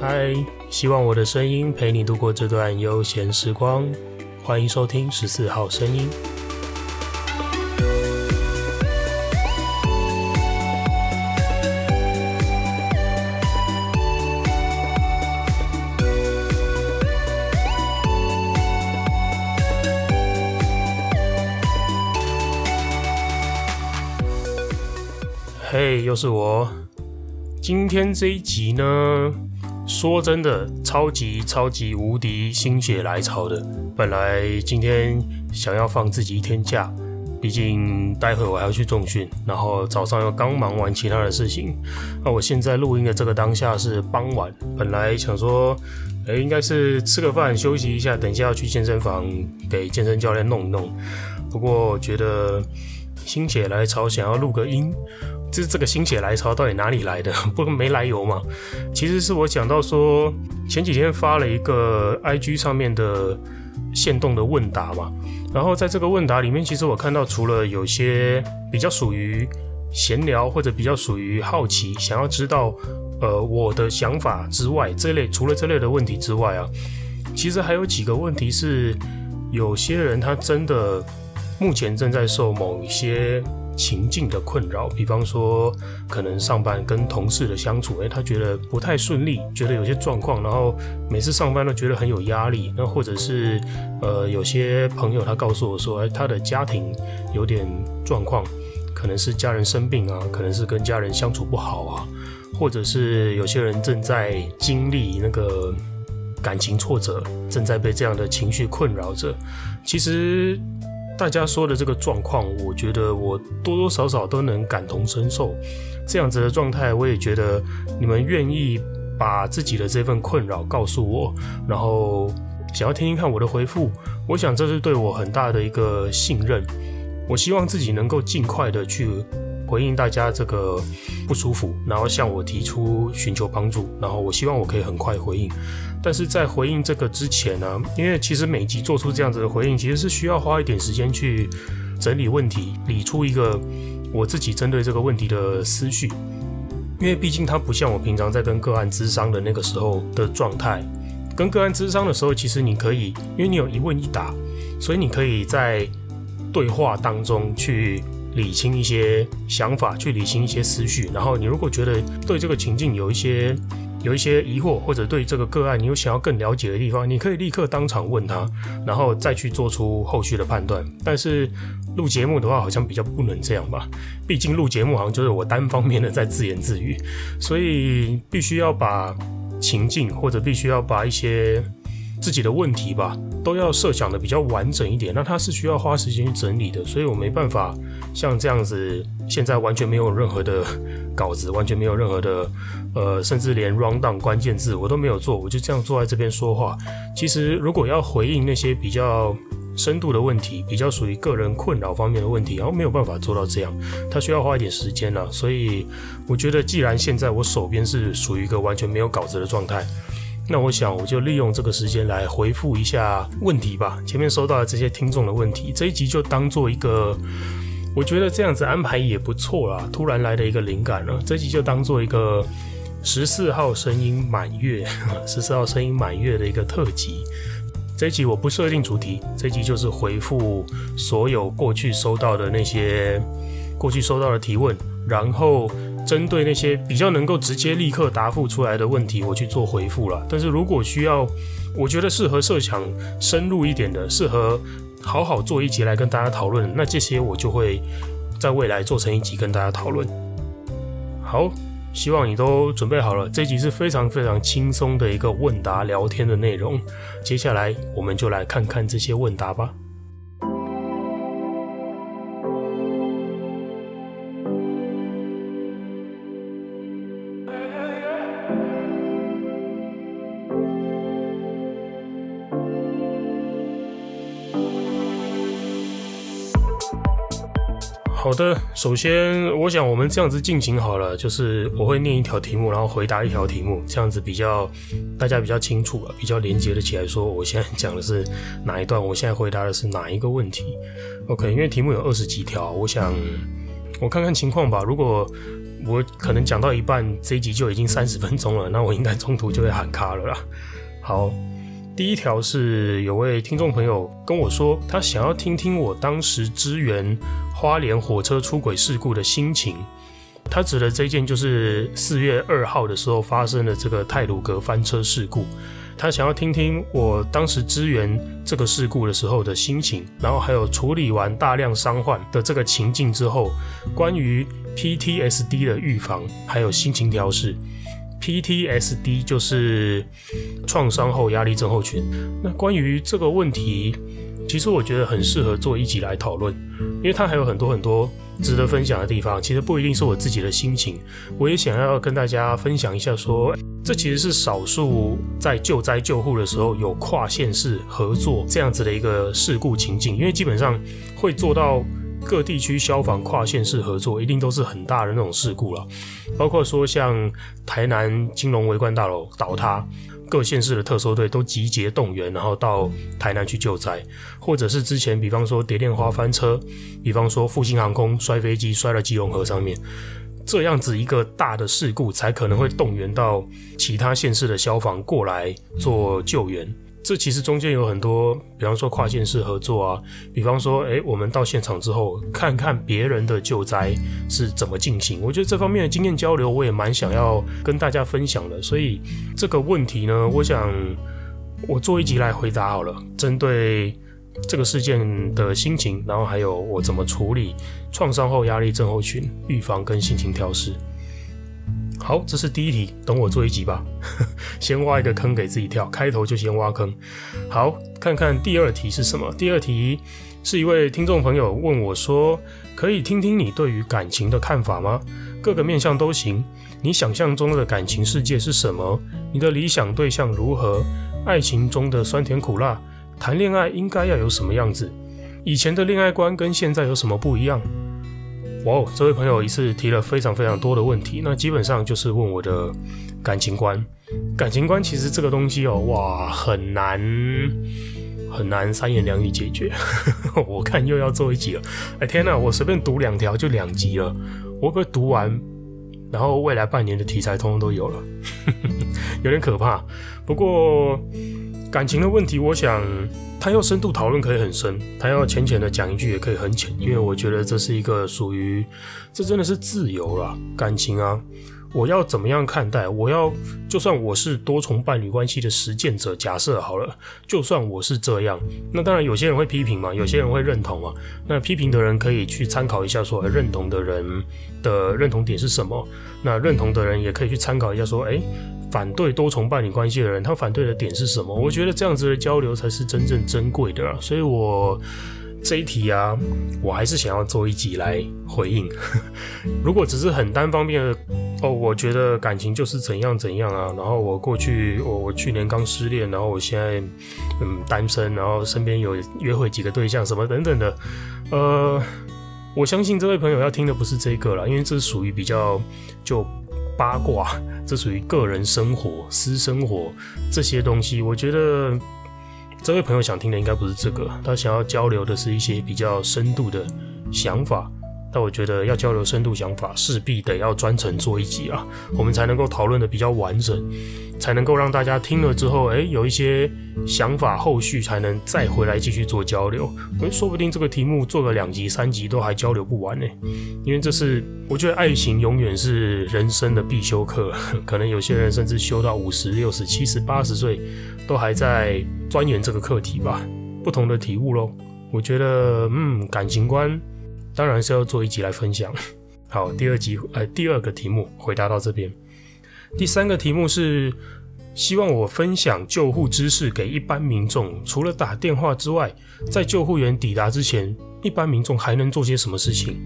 嗨，希望我的声音陪你度过这段悠闲时光。欢迎收听十四号声音。嘿，又是我。今天这一集呢，说真的，超级超级无敌心血来潮的。本来今天想要放自己一天假，毕竟待会我还要去重训，然后早上又刚忙完其他的事情。那我现在录音的这个当下是傍晚，本来想说，诶，应该是吃个饭休息一下，等一下要去健身房给健身教练弄一弄。不过我觉得心血来潮，想要录个音。这这个心血来潮到底哪里来的？不没来由嘛？其实是我讲到说，前几天发了一个 IG 上面的限动的问答嘛，然后在这个问答里面，其实我看到除了有些比较属于闲聊或者比较属于好奇，想要知道呃我的想法之外，这类除了这类的问题之外啊，其实还有几个问题是有些人他真的目前正在受某一些。情境的困扰，比方说可能上班跟同事的相处，诶，他觉得不太顺利，觉得有些状况，然后每次上班都觉得很有压力。那或者是呃，有些朋友他告诉我说，诶，他的家庭有点状况，可能是家人生病啊，可能是跟家人相处不好啊，或者是有些人正在经历那个感情挫折，正在被这样的情绪困扰着。其实。大家说的这个状况，我觉得我多多少少都能感同身受。这样子的状态，我也觉得你们愿意把自己的这份困扰告诉我，然后想要听听看我的回复，我想这是对我很大的一个信任。我希望自己能够尽快的去回应大家这个不舒服，然后向我提出寻求帮助，然后我希望我可以很快回应。但是在回应这个之前呢、因为其实每集做出这样子的回应，其实是需要花一点时间去整理问题，理出一个我自己针对这个问题的思绪。因为毕竟它不像我平常在跟个案咨商的那个时候的状态，跟个案咨商的时候，其实你可以，因为你有一问一答，所以你可以在对话当中去理清一些想法，去理清一些思绪。然后你如果觉得对这个情境有一些有一些疑惑，或者对这个个案你有想要更了解的地方，你可以立刻当场问他，然后再去做出后续的判断。但是录节目的话，好像比较不能这样吧？毕竟录节目好像就是我单方面的在自言自语，所以必须要把情境，或者必须要把一些自己的问题吧，都要设想的比较完整一点。那它是需要花时间去整理的，所以我没办法像这样子，现在完全没有任何的。稿子完全没有任何的，呃，甚至连 rundown 关键字我都没有做，我就这样坐在这边说话。其实如果要回应那些比较深度的问题，比较属于个人困扰方面的问题，然后没有办法做到这样，它需要花一点时间了。所以我觉得，既然现在我手边是属于一个完全没有稿子的状态，那我想我就利用这个时间来回复一下问题吧。前面收到的这些听众的问题，这一集就当做一个。我觉得这样子安排也不错啦，突然来的一个灵感了，这集就当做一个十四号声音满月，十四号声音满月的一个特辑。这一集我不设定主题，这一集就是回复所有过去收到的那些过去收到的提问，然后针对那些比较能够直接立刻答复出来的问题，我去做回复了。但是如果需要，我觉得适合设想深入一点的，适合。好好做一集来跟大家讨论，那这些我就会在未来做成一集跟大家讨论。好，希望你都准备好了，这集是非常非常轻松的一个问答聊天的内容。接下来我们就来看看这些问答吧。好的，首先我想我们这样子进行好了，就是我会念一条题目，然后回答一条题目，这样子比较大家比较清楚了，比较连接的起来。说我现在讲的是哪一段，我现在回答的是哪一个问题。OK，因为题目有二十几条，我想我看看情况吧。如果我可能讲到一半，这一集就已经三十分钟了，那我应该中途就会喊卡了啦。好，第一条是有位听众朋友跟我说，他想要听听我当时支援花莲火车出轨事故的心情。他指的这件就是四月二号的时候发生的这个泰鲁阁翻车事故。他想要听听我当时支援这个事故的时候的心情，然后还有处理完大量伤患的这个情境之后，关于 PTSD 的预防还有心情调试。PTSD 就是创伤后压力症候群。那关于这个问题，其实我觉得很适合做一集来讨论，因为它还有很多很多值得分享的地方。其实不一定是我自己的心情，我也想要跟大家分享一下说。这其实是少数在救灾救护的时候有跨县市合作这样子的一个事故情景，因为基本上会做到各地区消防跨县市合作，一定都是很大的那种事故了。包括说像台南金融围观大楼倒塌，各县市的特搜队都集结动员，然后到台南去救灾，或者是之前比方说蝶恋花翻车，比方说复兴航空摔飞机摔到基隆河上面。这样子一个大的事故，才可能会动员到其他县市的消防过来做救援。这其实中间有很多，比方说跨县市合作啊，比方说，诶，我们到现场之后，看看别人的救灾是怎么进行。我觉得这方面的经验交流，我也蛮想要跟大家分享的。所以这个问题呢，我想我做一集来回答好了，针对。这个事件的心情，然后还有我怎么处理创伤后压力症候群预防跟心情调试。好，这是第一题，等我做一集吧。先挖一个坑给自己跳，开头就先挖坑。好，看看第二题是什么？第二题是一位听众朋友问我说：“可以听听你对于感情的看法吗？各个面向都行。你想象中的感情世界是什么？你的理想对象如何？爱情中的酸甜苦辣。”谈恋爱应该要有什么样子？以前的恋爱观跟现在有什么不一样？哇哦，这位朋友一次提了非常非常多的问题，那基本上就是问我的感情观。感情观其实这个东西哦，哇，很难很难三言两语解决。我看又要做一集了。哎天哪，我随便读两条就两集了，我会不会读完，然后未来半年的题材通通都有了，有点可怕。不过。感情的问题，我想他要深度讨论可以很深，他要浅浅的讲一句也可以很浅，因为我觉得这是一个属于，这真的是自由了，感情啊。我要怎么样看待？我要就算我是多重伴侣关系的实践者，假设好了，就算我是这样，那当然有些人会批评嘛，有些人会认同嘛。那批评的人可以去参考一下说，说认同的人的认同点是什么？那认同的人也可以去参考一下说，诶，反对多重伴侣关系的人，他反对的点是什么？我觉得这样子的交流才是真正珍贵的啊。所以我。这一题啊，我还是想要做一集来回应。如果只是很单方面的哦，我觉得感情就是怎样怎样啊，然后我过去我我去年刚失恋，然后我现在嗯单身，然后身边有约会几个对象什么等等的，呃，我相信这位朋友要听的不是这个了，因为这是属于比较就八卦，这属于个人生活、私生活这些东西，我觉得。这位朋友想听的应该不是这个，他想要交流的是一些比较深度的想法。但我觉得要交流深度想法，势必得要专程做一集啊，我们才能够讨论的比较完整，才能够让大家听了之后，哎，有一些想法，后续才能再回来继续做交流。哎，说不定这个题目做个两集、三集都还交流不完呢，因为这是我觉得爱情永远是人生的必修课，可能有些人甚至修到五十、六十、七十、八十岁，都还在钻研这个课题吧，不同的体悟喽。我觉得，嗯，感情观。当然是要做一集来分享。好，第二集，呃，第二个题目回答到这边。第三个题目是希望我分享救护知识给一般民众，除了打电话之外，在救护员抵达之前，一般民众还能做些什么事情？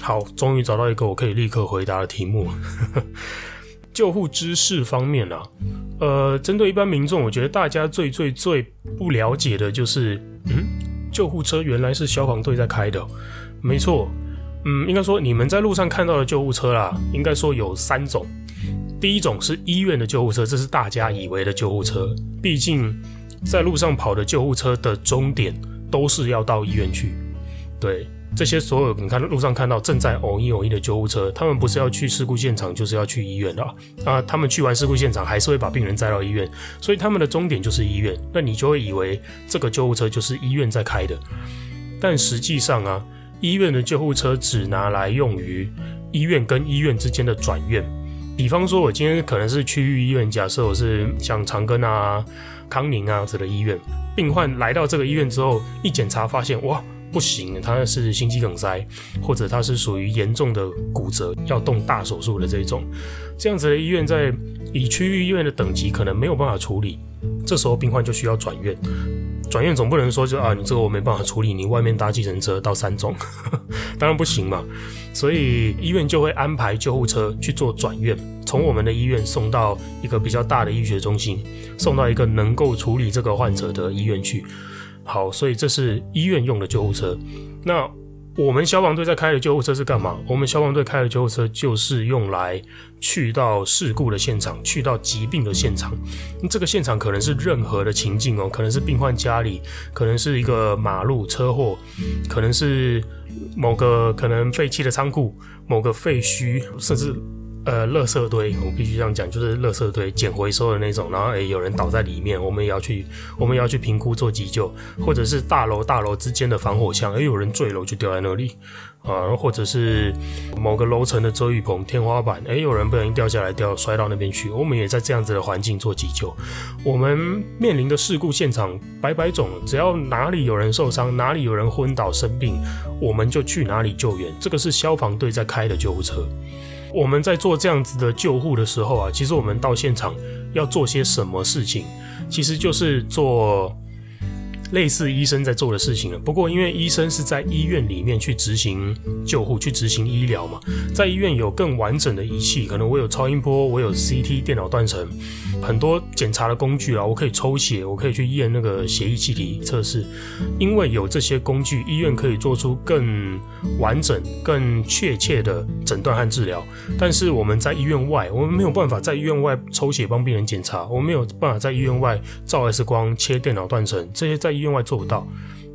好，终于找到一个我可以立刻回答的题目。救护知识方面啊，呃，针对一般民众，我觉得大家最最最不了解的就是，嗯，救护车原来是消防队在开的。没错，嗯，应该说你们在路上看到的救护车啦，应该说有三种。第一种是医院的救护车，这是大家以为的救护车。毕竟在路上跑的救护车的终点都是要到医院去。对，这些所有你看路上看到正在偶一偶一的救护车，他们不是要去事故现场，就是要去医院的啊。啊，他们去完事故现场，还是会把病人载到医院，所以他们的终点就是医院。那你就会以为这个救护车就是医院在开的，但实际上啊，医院的救护车只拿来用于医院跟医院之间的转院。比方说，我今天可能是区域医院，假设我是像长庚啊、康宁啊这样的医院，病患来到这个医院之后，一检查发现，哇！不行，他是心肌梗塞，或者他是属于严重的骨折，要动大手术的这种，这样子的医院在以区域医院的等级可能没有办法处理，这时候病患就需要转院。转院总不能说就啊，你这个我没办法处理，你外面搭计程车到三中，当然不行嘛。所以医院就会安排救护车去做转院，从我们的医院送到一个比较大的医学中心，送到一个能够处理这个患者的医院去。好，所以这是医院用的救护车。那我们消防队在开的救护车是干嘛？我们消防队开的救护车就是用来去到事故的现场，去到疾病的现场。这个现场可能是任何的情境哦，可能是病患家里，可能是一个马路车祸，可能是某个可能废弃的仓库，某个废墟，甚至。呃，垃圾堆，我必须这样讲，就是垃圾堆捡回收的那种，然后诶、有人倒在里面，我们也要去，我们也要去评估做急救，或者是大楼大楼之间的防火墙，诶、有人坠楼就掉在那里，啊，或者是某个楼层的遮雨棚天花板，诶、有人不小心掉下来掉摔到那边去，我们也在这样子的环境做急救。我们面临的事故现场百百种，只要哪里有人受伤，哪里有人昏倒生病，我们就去哪里救援。这个是消防队在开的救护车。我们在做这样子的救护的时候啊，其实我们到现场要做些什么事情，其实就是做类似医生在做的事情了。不过因为医生是在医院里面去执行救护、去执行医疗嘛，在医院有更完整的仪器，可能我有超音波，我有 CT 电脑断层。很多检查的工具啊，我可以抽血，我可以去验那个血液气体测试。因为有这些工具，医院可以做出更完整、更确切的诊断和治疗。但是我们在医院外，我们没有办法在医院外抽血帮病人检查，我们没有办法在医院外照 X 光、切电脑断层，这些在医院外做不到，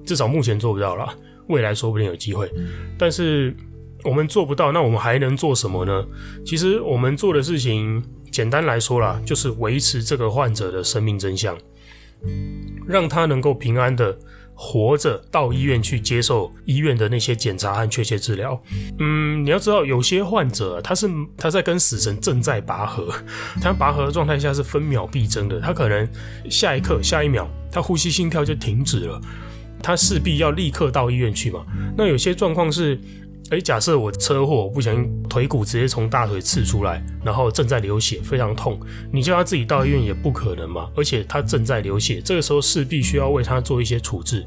至少目前做不到了。未来说不定有机会，但是我们做不到，那我们还能做什么呢？其实我们做的事情。简单来说啦，就是维持这个患者的生命真相，让他能够平安的活着到医院去接受医院的那些检查和确切治疗。嗯，你要知道，有些患者他是他在跟死神正在拔河，他拔河的状态下是分秒必争的，他可能下一刻、下一秒，他呼吸心跳就停止了，他势必要立刻到医院去嘛。那有些状况是。哎，假设我车祸，不小心腿骨直接从大腿刺出来，然后正在流血，非常痛。你叫他自己到医院也不可能嘛，而且他正在流血，这个时候势必需要为他做一些处置，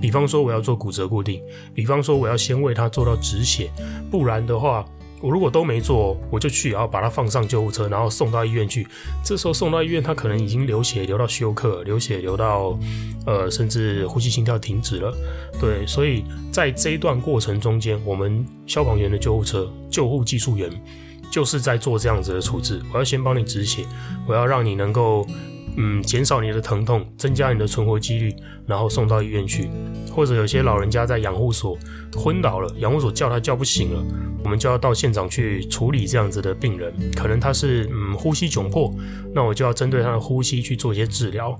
比方说我要做骨折固定，比方说我要先为他做到止血，不然的话。我如果都没做，我就去，然后把他放上救护车，然后送到医院去。这时候送到医院，他可能已经流血流到休克，流血流到，呃，甚至呼吸心跳停止了。对，所以在这一段过程中间，我们消防员的救护车、救护技术员就是在做这样子的处置。我要先帮你止血，我要让你能够。嗯，减少你的疼痛，增加你的存活几率，然后送到医院去。或者有些老人家在养护所昏倒了，养护所叫他叫不醒了，我们就要到现场去处理这样子的病人。可能他是嗯呼吸窘迫，那我就要针对他的呼吸去做一些治疗。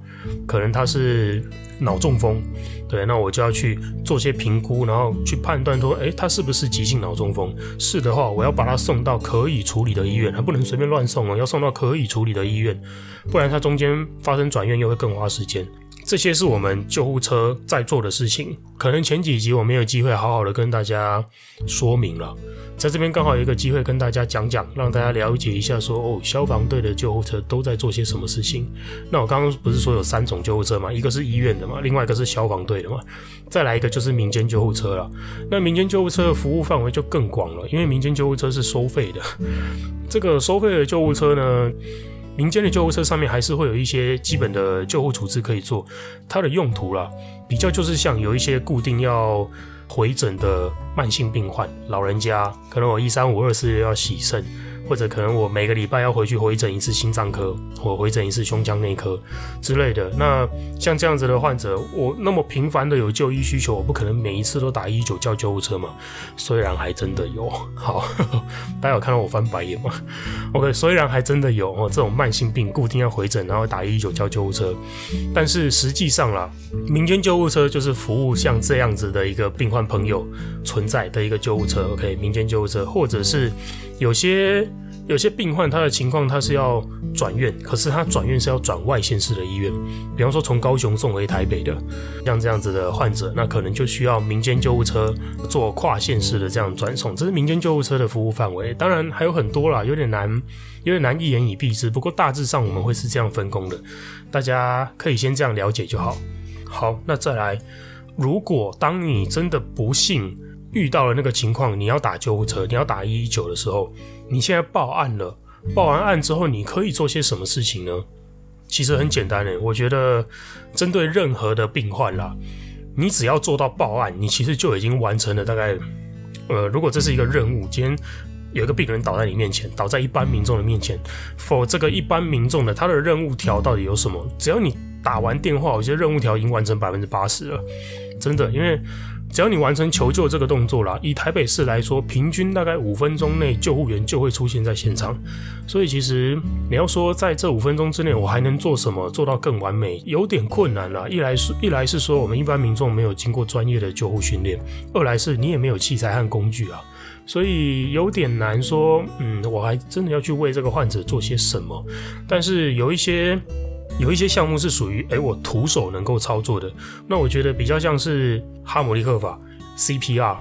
可能他是脑中风，对，那我就要去做些评估，然后去判断说，诶，他是不是急性脑中风？是的话，我要把他送到可以处理的医院，他不能随便乱送哦，要送到可以处理的医院，不然他中间。发生转院又会更花时间，这些是我们救护车在做的事情。可能前几集我没有机会好好的跟大家说明了，在这边刚好有一个机会跟大家讲讲，让大家了解一下说，哦，消防队的救护车都在做些什么事情。那我刚刚不是说有三种救护车吗？一个是医院的嘛，另外一个是消防队的嘛，再来一个就是民间救护车了。那民间救护车的服务范围就更广了，因为民间救护车是收费的。这个收费的救护车呢，民间的救护车上面还是会有一些基本的救护处置可以做，它的用途啦，比较就是像有一些固定要回诊的慢性病患，老人家可能我一三五二四要洗肾，或者可能我每个礼拜要回去回诊一次心脏科，或回诊一次胸腔内科之类的。那像这样子的患者，我那么频繁的有就医需求，我不可能每一次都打119叫救护车嘛。虽然还真的有，好，大家有看到我翻白眼吗？OK，虽然还真的有哦，这种慢性病固定要回诊，然后打119叫救护车，但是实际上啦，民间救护车就是服务像这样子的一个病患朋友存在的一个救护车。OK，民间救护车，或者是有些。有些病患他的情况，他是要转院，可是他转院是要转外县市的医院，比方说从高雄送回台北的，像这样子的患者，那可能就需要民间救护车做跨县市的这样转送，这是民间救护车的服务范围。当然还有很多啦，有点难，有点难一言以蔽之。不过大致上我们会是这样分工的，大家可以先这样了解就好。好，那再来，如果当你真的不幸遇到了那个情况，你要打救护车，你要打一一九的时候。你现在报案了，报完案之后，你可以做些什么事情呢？其实很简单诶，我觉得针对任何的病患啦，你只要做到报案，你其实就已经完成了大概，呃，如果这是一个任务，今天有一个病人倒在你面前，倒在一般民众的面前，for 这个一般民众的他的任务条到底有什么？只要你打完电话，我觉得任务条已经完成百分之八十了，真的，因为。只要你完成求救这个动作啦，以台北市来说，平均大概五分钟内救护员就会出现在现场。所以其实你要说在这五分钟之内我还能做什么做到更完美，有点困难啦。一来是，一来是说我们一般民众没有经过专业的救护训练；二来是你也没有器材和工具啊，所以有点难说。嗯，我还真的要去为这个患者做些什么？但是有一些。有一些项目是属于诶我徒手能够操作的，那我觉得比较像是哈姆立克法 CPR，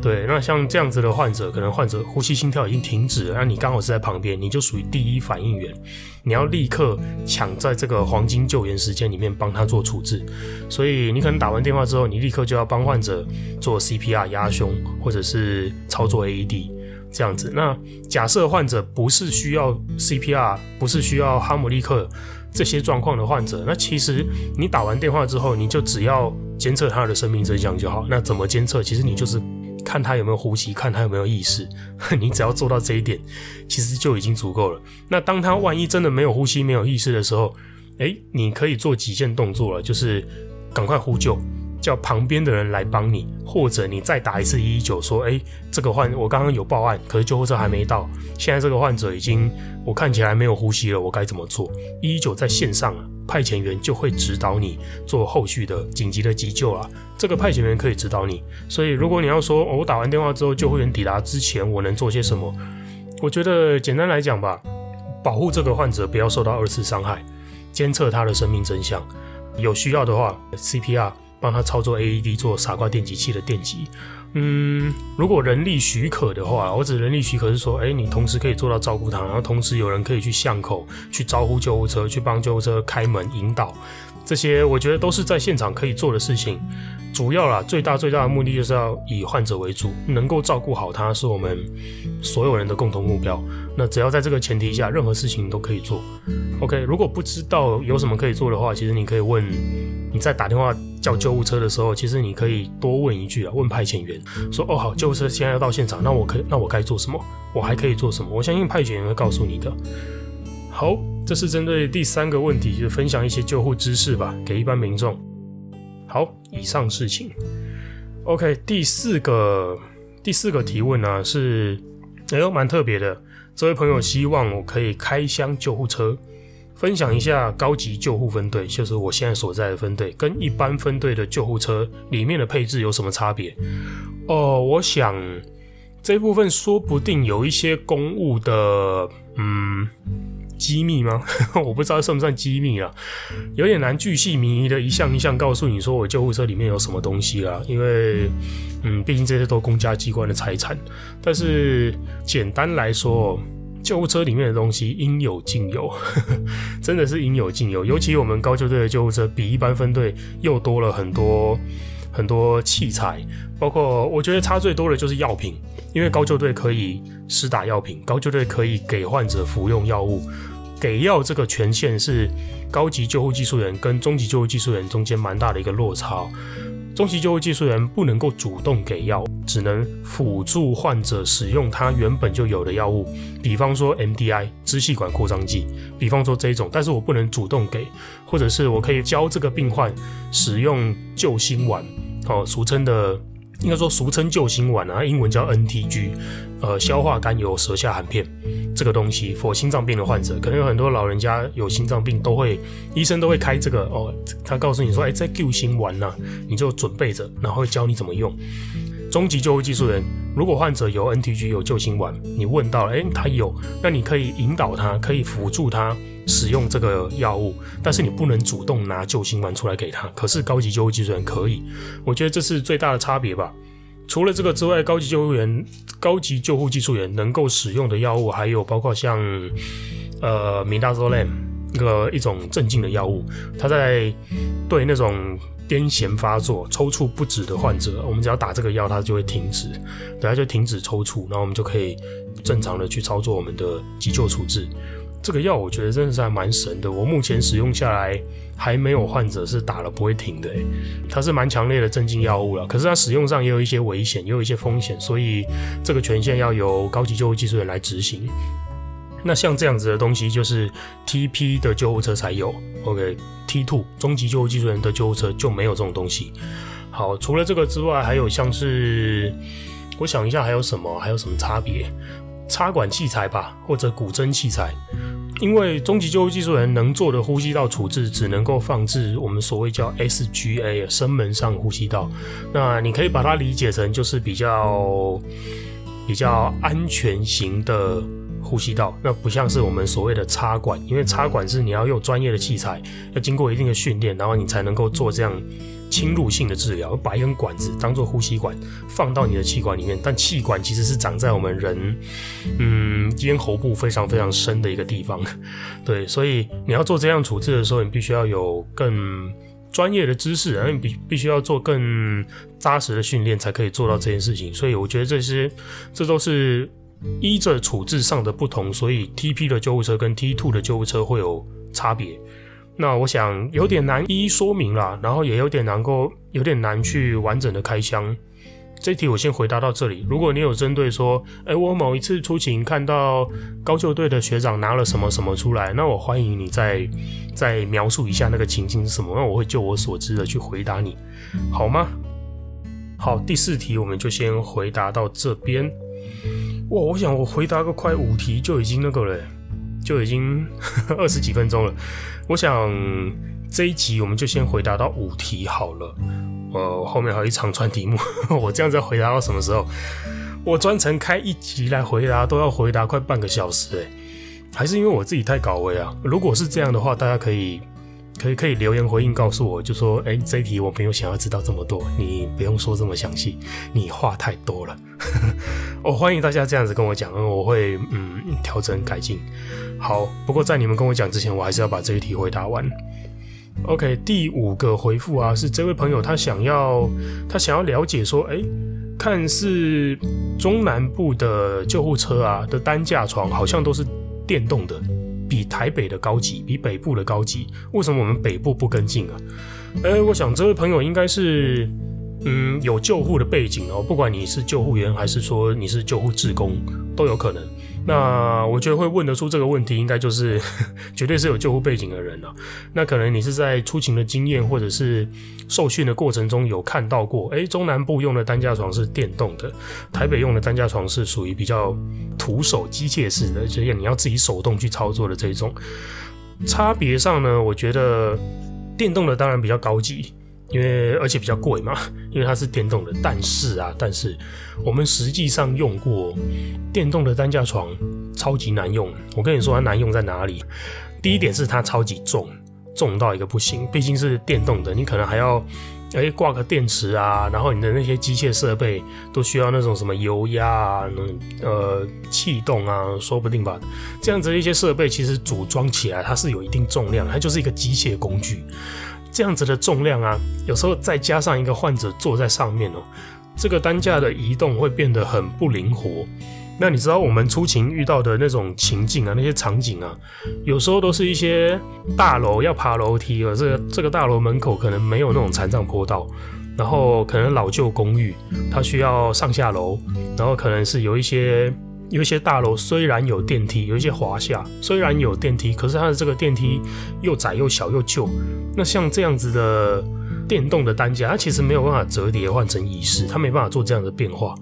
对，那像这样子的患者，可能患者呼吸心跳已经停止了，那你刚好是在旁边，你就属于第一反应员，你要立刻抢在这个黄金救援时间里面帮他做处置，所以你可能打完电话之后，你立刻就要帮患者做 CPR 压胸，或者是操作 AED 这样子。那假设患者不是需要 CPR，不是需要哈姆立克。这些状况的患者，那其实你打完电话之后，你就只要监测他的生命真相就好。那怎么监测？其实你就是看他有没有呼吸，看他有没有意识。你只要做到这一点，其实就已经足够了。那当他万一真的没有呼吸、没有意识的时候，诶，你可以做几件动作了，就是赶快呼救。叫旁边的人来帮你，或者你再打一次一一九，说：“哎，这个患我刚刚有报案，可是救护车还没到，现在这个患者已经我看起来没有呼吸了，我该怎么做？”一一九在线上，派遣员就会指导你做后续的紧急的急救啊。这个派遣员可以指导你，所以如果你要说，我打完电话之后，救护员抵达之前，我能做些什么？我觉得简单来讲吧，保护这个患者不要受到二次伤害，监测他的生命真相，有需要的话，CPR。帮他操作 AED 做傻瓜电击器的电击，嗯，如果人力许可的话，我指人力许可是说，哎，你同时可以做到照顾他，然后同时有人可以去巷口去招呼救护车，去帮救护车开门引导，这些我觉得都是在现场可以做的事情。主要啦，最大最大的目的就是要以患者为主，能够照顾好他是我们所有人的共同目标。那只要在这个前提下，任何事情你都可以做。OK，如果不知道有什么可以做的话，其实你可以问你在打电话叫救护车的时候，其实你可以多问一句啊，问派遣员说：“哦，好，救护车现在要到现场，那我可那我该做什么？我还可以做什么？”我相信派遣员会告诉你的。好，这是针对第三个问题，就是分享一些救护知识吧，给一般民众。好，以上事情。OK，第四个第四个提问呢、是，哎呦，蛮特别的。这位朋友希望我可以开箱救护车，分享一下高级救护分队，就是我现在所在的分队，跟一般分队的救护车里面的配置有什么差别？哦，我想这部分说不定有一些公务的，嗯。机密吗？我不知道算不算机密啊，有点难巨细靡遗的一项一项告诉你说我救护车里面有什么东西啦，因为嗯，毕竟这些都公家机关的财产。但是简单来说，救护车里面的东西应有尽有，真的是应有尽有。尤其我们高救队的救护车比一般分队又多了很多很多器材，包括我觉得差最多的就是药品，因为高救队可以施打药品，高救队可以给患者服用药物。给药这个权限是高级救护技术员跟中级救护技术员中间蛮大的一个落差，中级救护技术员不能够主动给药，只能辅助患者使用他原本就有的药物，比方说 MDI 支气管扩张剂，比方说这一种，但是我不能主动给，或者是我可以教这个病患使用救心丸，哦，俗称的。应该说，俗称救心丸啊，英文叫 NTG，呃，消化甘油舌下含片这个东西，for 心脏病的患者，可能有很多老人家有心脏病都会，医生都会开这个哦。他告诉你说，哎，在救心丸呐，你就准备着，然后会教你怎么用。中级救护技术人，如果患者有 NTG 有救心丸，你问到了，哎，他有，那你可以引导他，可以辅助他。使用这个药物，但是你不能主动拿救心丸出来给他。可是高级救护技术员可以，我觉得这是最大的差别吧。除了这个之外，高级救护员、高级救护技术员能够使用的药物，还有包括像呃，Midazolam 一个一种镇静的药物，它在对那种癫痫发作、抽搐不止的患者，我们只要打这个药，它就会停止，等下就停止抽搐，然后我们就可以正常的去操作我们的急救处置。这个药我觉得真的是还蛮神的，我目前使用下来还没有患者是打了不会停的，它是蛮强烈的镇静药物了。可是它使用上也有一些危险，也有一些风险，所以这个权限要由高级救护技术员来执行。那像这样子的东西，就是 TP 的救护车才有，OK，T two 中级救护技术员的救护车就没有这种东西。好，除了这个之外，还有像是，我想一下还有什么，还有什么差别？插管器材吧，或者骨针器材。因为中级救护技术员能做的呼吸道处置，只能够放置我们所谓叫 SGA 声门上呼吸道。那你可以把它理解成就是比较比较安全型的呼吸道。那不像是我们所谓的插管，因为插管是你要用专业的器材，要经过一定的训练，然后你才能够做这样。侵入性的治疗，把一根管子当做呼吸管放到你的气管里面，但气管其实是长在我们人，嗯，咽喉部非常非常深的一个地方，对，所以你要做这样处置的时候，你必须要有更专业的知识，然后你必必须要做更扎实的训练，才可以做到这件事情。所以我觉得这些，这都是依着处置上的不同，所以 TP 的救护车跟 T two 的救护车会有差别。那我想有点难一一说明啦，然后也有点难够有点难去完整的开箱。这一题我先回答到这里。如果你有针对说，哎、欸，我某一次出勤看到高救队的学长拿了什么什么出来，那我欢迎你再再描述一下那个情境是什么，那我会就我所知的去回答你，好吗？好，第四题我们就先回答到这边。哇，我想我回答个快五题就已经那个了。就已经 二十几分钟了，我想这一集我们就先回答到五题好了。呃，后面还有一长串题目，我这样子回答到什么时候？我专程开一集来回答，都要回答快半个小时哎，还是因为我自己太搞味啊？如果是这样的话，大家可以。可以可以留言回应告诉我，就说，哎，这一题我没有想要知道这么多，你不用说这么详细，你话太多了。我、哦、欢迎大家这样子跟我讲，我会嗯调整改进。好，不过在你们跟我讲之前，我还是要把这一题回答完。OK，第五个回复啊，是这位朋友他想要他想要了解说，哎，看似中南部的救护车啊的担架床好像都是电动的。比台北的高级，比北部的高级，为什么我们北部不跟进啊？哎，我想这位朋友应该是，嗯，有救护的背景哦，不管你是救护员还是说你是救护职工，都有可能。那我觉得会问得出这个问题，应该就是 绝对是有救护背景的人了。那可能你是在出勤的经验或者是受训的过程中有看到过，诶，中南部用的担架床是电动的，台北用的担架床是属于比较徒手机械式的，就是你要自己手动去操作的这种。差别上呢，我觉得电动的当然比较高级。因为而且比较贵嘛，因为它是电动的。但是啊，但是我们实际上用过电动的担架床，超级难用。我跟你说它难用在哪里？第一点是它超级重，重到一个不行。毕竟是电动的，你可能还要诶挂个电池啊，然后你的那些机械设备都需要那种什么油压啊、呃气动啊，说不定吧。这样子的一些设备其实组装起来它是有一定重量，它就是一个机械工具。这样子的重量啊，有时候再加上一个患者坐在上面哦，这个担架的移动会变得很不灵活。那你知道我们出勤遇到的那种情境啊，那些场景啊，有时候都是一些大楼要爬楼梯了，这个这个大楼门口可能没有那种残障坡道，然后可能老旧公寓，它需要上下楼，然后可能是有一些有一些大楼虽然有电梯，有一些华夏虽然有电梯，可是它的这个电梯又窄又小又旧。那像这样子的电动的担架，它其实没有办法折叠换成椅式，它没办法做这样的变化。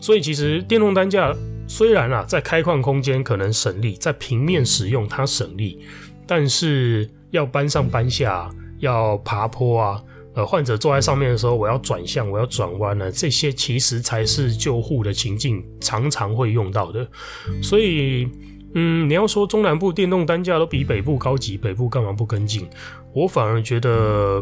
所以其实电动担架虽然啊在开矿空间可能省力，在平面使用它省力，但是要搬上搬下，要爬坡啊。呃，患者坐在上面的时候，我要转向，我要转弯呢，这些其实才是救护的情境常常会用到的。所以，嗯，你要说中南部电动担架都比北部高级，北部干嘛不跟进？我反而觉得，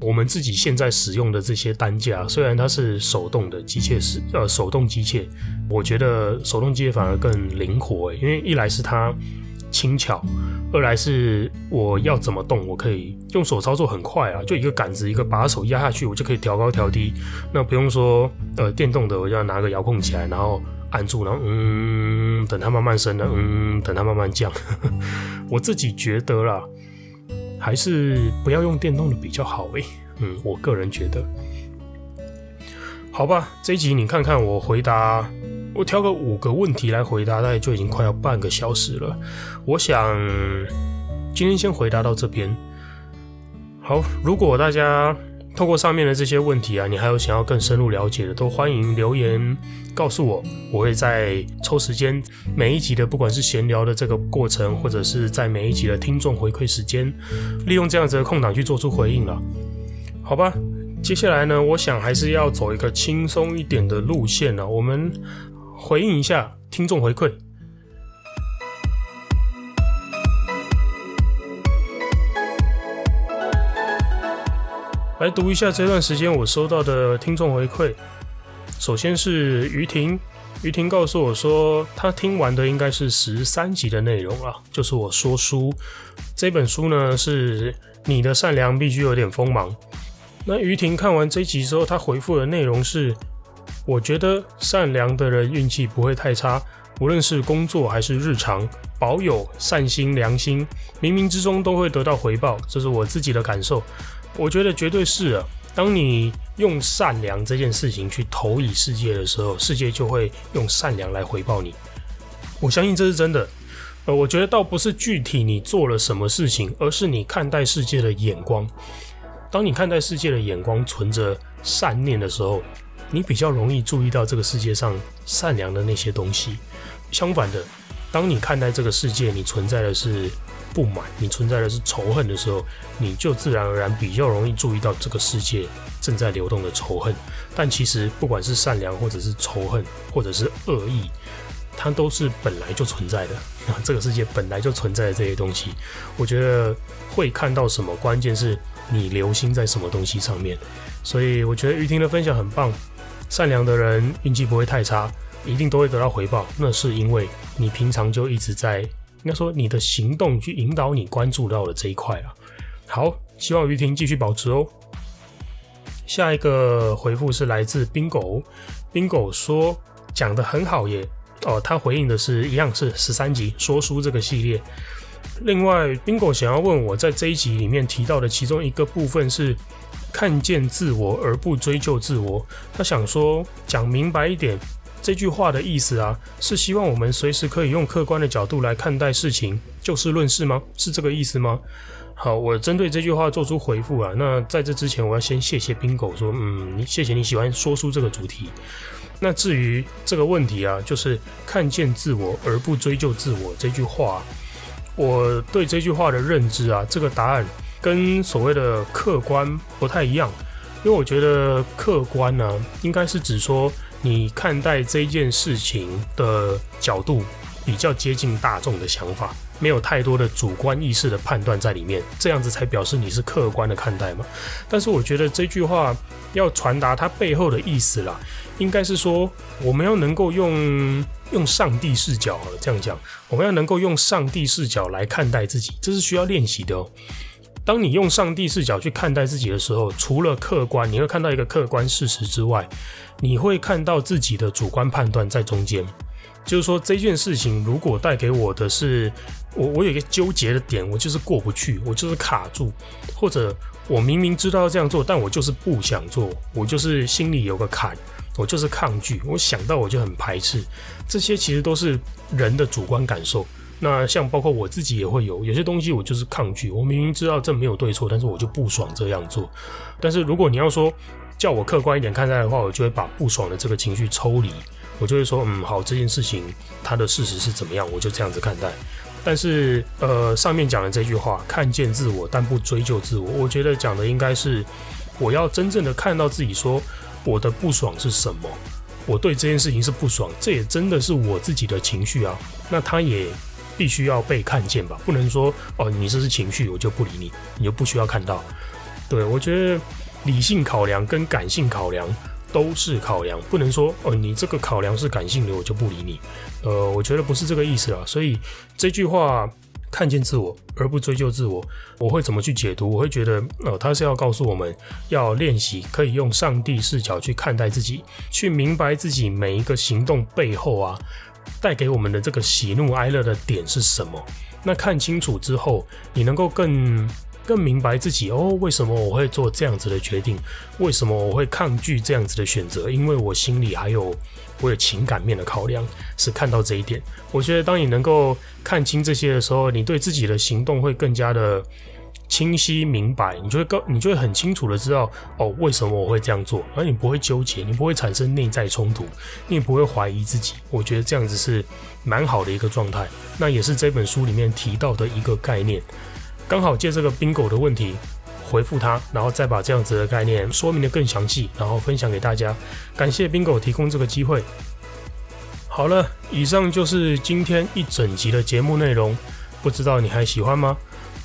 我们自己现在使用的这些担架，虽然它是手动的机械式，呃，手动机械，我觉得手动机械反而更灵活，因为一来是它轻巧。二来是我要怎么动，我可以用手操作很快啊，就一个杆子一个把手压下去，我就可以调高调低。那不用说，呃，电动的我就要拿个遥控起来，然后按住，然后嗯，等它慢慢升了，嗯，等它慢慢降。我自己觉得啦，还是不要用电动的比较好诶。嗯，我个人觉得。好吧，这一集你看看我回答。我挑个五个问题来回答，大概就已经快要半个小时了。我想今天先回答到这边。好，如果大家透过上面的这些问题啊，你还有想要更深入了解的，都欢迎留言告诉我。我会在抽时间每一集的，不管是闲聊的这个过程，或者是在每一集的听众回馈时间，利用这样子的空档去做出回应了。好吧，接下来呢，我想还是要走一个轻松一点的路线了。我们。回应一下听众回馈，来读一下这段时间我收到的听众回馈。首先是于婷，于婷告诉我说，她听完的应该是十三集的内容啊，就是我说书这本书呢，是你的善良必须有点锋芒。那于婷看完这集之后，她回复的内容是。我觉得善良的人运气不会太差，无论是工作还是日常，保有善心良心，冥冥之中都会得到回报。这是我自己的感受，我觉得绝对是啊。当你用善良这件事情去投以世界的时候，世界就会用善良来回报你。我相信这是真的。呃，我觉得倒不是具体你做了什么事情，而是你看待世界的眼光。当你看待世界的眼光存着善念的时候，你比较容易注意到这个世界上善良的那些东西。相反的，当你看待这个世界，你存在的是不满，你存在的是仇恨的时候，你就自然而然比较容易注意到这个世界正在流动的仇恨。但其实，不管是善良，或者是仇恨，或者是恶意，它都是本来就存在的。啊，这个世界本来就存在的这些东西，我觉得会看到什么，关键是你留心在什么东西上面。所以，我觉得于婷的分享很棒。善良的人运气不会太差，一定都会得到回报。那是因为你平常就一直在，应该说你的行动去引导你关注到了这一块啊。好，希望于婷继续保持哦。下一个回复是来自 Bingo，Bingo 说讲得很好耶。哦，他回应的是一样是十三集说书这个系列。另外，Bingo 想要问我在这一集里面提到的其中一个部分是。看见自我而不追究自我，他想说，讲明白一点，这句话的意思啊，是希望我们随时可以用客观的角度来看待事情，就事论事吗？是这个意思吗？好，我针对这句话做出回复啊。那在这之前，我要先谢谢 Bingo 说，嗯，谢谢你喜欢说书这个主题。那至于这个问题啊，就是看见自我而不追究自我这句话，我对这句话的认知啊，这个答案。跟所谓的客观不太一样，因为我觉得客观呢、应该是指说你看待这件事情的角度比较接近大众的想法，没有太多的主观意识的判断在里面，这样子才表示你是客观的看待嘛。但是我觉得这句话要传达它背后的意思啦，应该是说我们要能够用用上帝视角好了，这样讲，我们要能够用上帝视角来看待自己，这是需要练习的哦。当你用上帝视角去看待自己的时候，除了客观，你会看到一个客观事实之外，你会看到自己的主观判断在中间。就是说，这件事情如果带给我的是我我有一个纠结的点，我就是过不去，我就是卡住，或者我明明知道要这样做，但我就是不想做，我就是心里有个坎，我就是抗拒，我想到我就很排斥，这些其实都是人的主观感受。那像包括我自己也会有，有些东西我就是抗拒，我明明知道这没有对错，但是我就不爽这样做。但是如果你要说叫我客观一点看待的话，我就会把不爽的这个情绪抽离，我就会说，嗯，好，这件事情它的事实是怎么样，我就这样子看待。但是，呃，上面讲的这句话，看见自我，但不追究自我。我觉得讲的应该是，我要真正的看到自己，说我的不爽是什么，我对这件事情是不爽，这也真的是我自己的情绪啊。那他也必须要被看见吧，不能说哦，你这是情绪，我就不理你，你就不需要看到。对，我觉得理性考量跟感性考量。都是考量，不能说哦，你这个考量是感性的，我就不理你。呃，我觉得不是这个意思啊。所以这句话“看见自我而不追究自我”，我会怎么去解读？我会觉得，呃，他是要告诉我们要练习可以用上帝视角去看待自己，去明白自己每一个行动背后啊，带给我们的这个喜怒哀乐的点是什么。那看清楚之后，你能够更。更明白自己哦，为什么我会做这样子的决定？为什么我会抗拒这样子的选择？因为我心里还有我有情感面的考量，是看到这一点。我觉得当你能够看清这些的时候，你对自己的行动会更加的清晰明白，你就会更，你就会很清楚的知道哦，为什么我会这样做，而你不会纠结，你不会产生内在冲突，你也不会怀疑自己。我觉得这样子是蛮好的一个状态，那也是这本书里面提到的一个概念。刚好借这个 Bingo 的问题回复他，然后再把这样子的概念说明得更详细，然后分享给大家。感谢 Bingo 提供这个机会。好了，以上就是今天一整集的节目内容，不知道你还喜欢吗？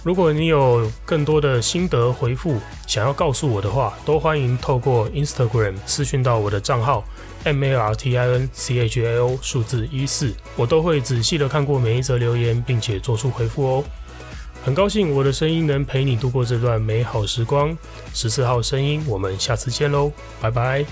如果你有更多的心得回复想要告诉我的话，都欢迎透过 Instagram 私讯到我的账号 M A R T I N C H A O 数字一四，我都会仔细的看过每一则留言，并且做出回复哦。很高兴我的声音能陪你度过这段美好时光。十四号声音，我们下次见喽，拜拜。